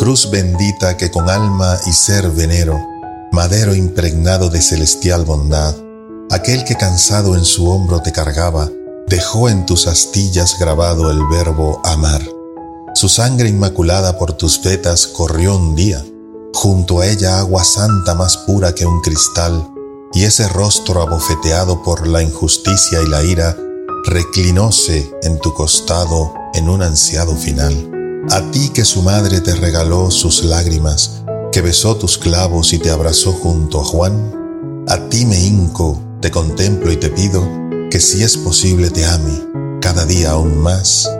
Cruz bendita que con alma y ser venero, madero impregnado de celestial bondad, aquel que cansado en su hombro te cargaba, dejó en tus astillas grabado el verbo amar. Su sangre inmaculada por tus vetas corrió un día, junto a ella agua santa más pura que un cristal, y ese rostro abofeteado por la injusticia y la ira reclinóse en tu costado en un ansiado final. A ti que su madre te regaló sus lágrimas, que besó tus clavos y te abrazó junto a Juan, a ti me hinco, te contemplo y te pido que si es posible te ame cada día aún más.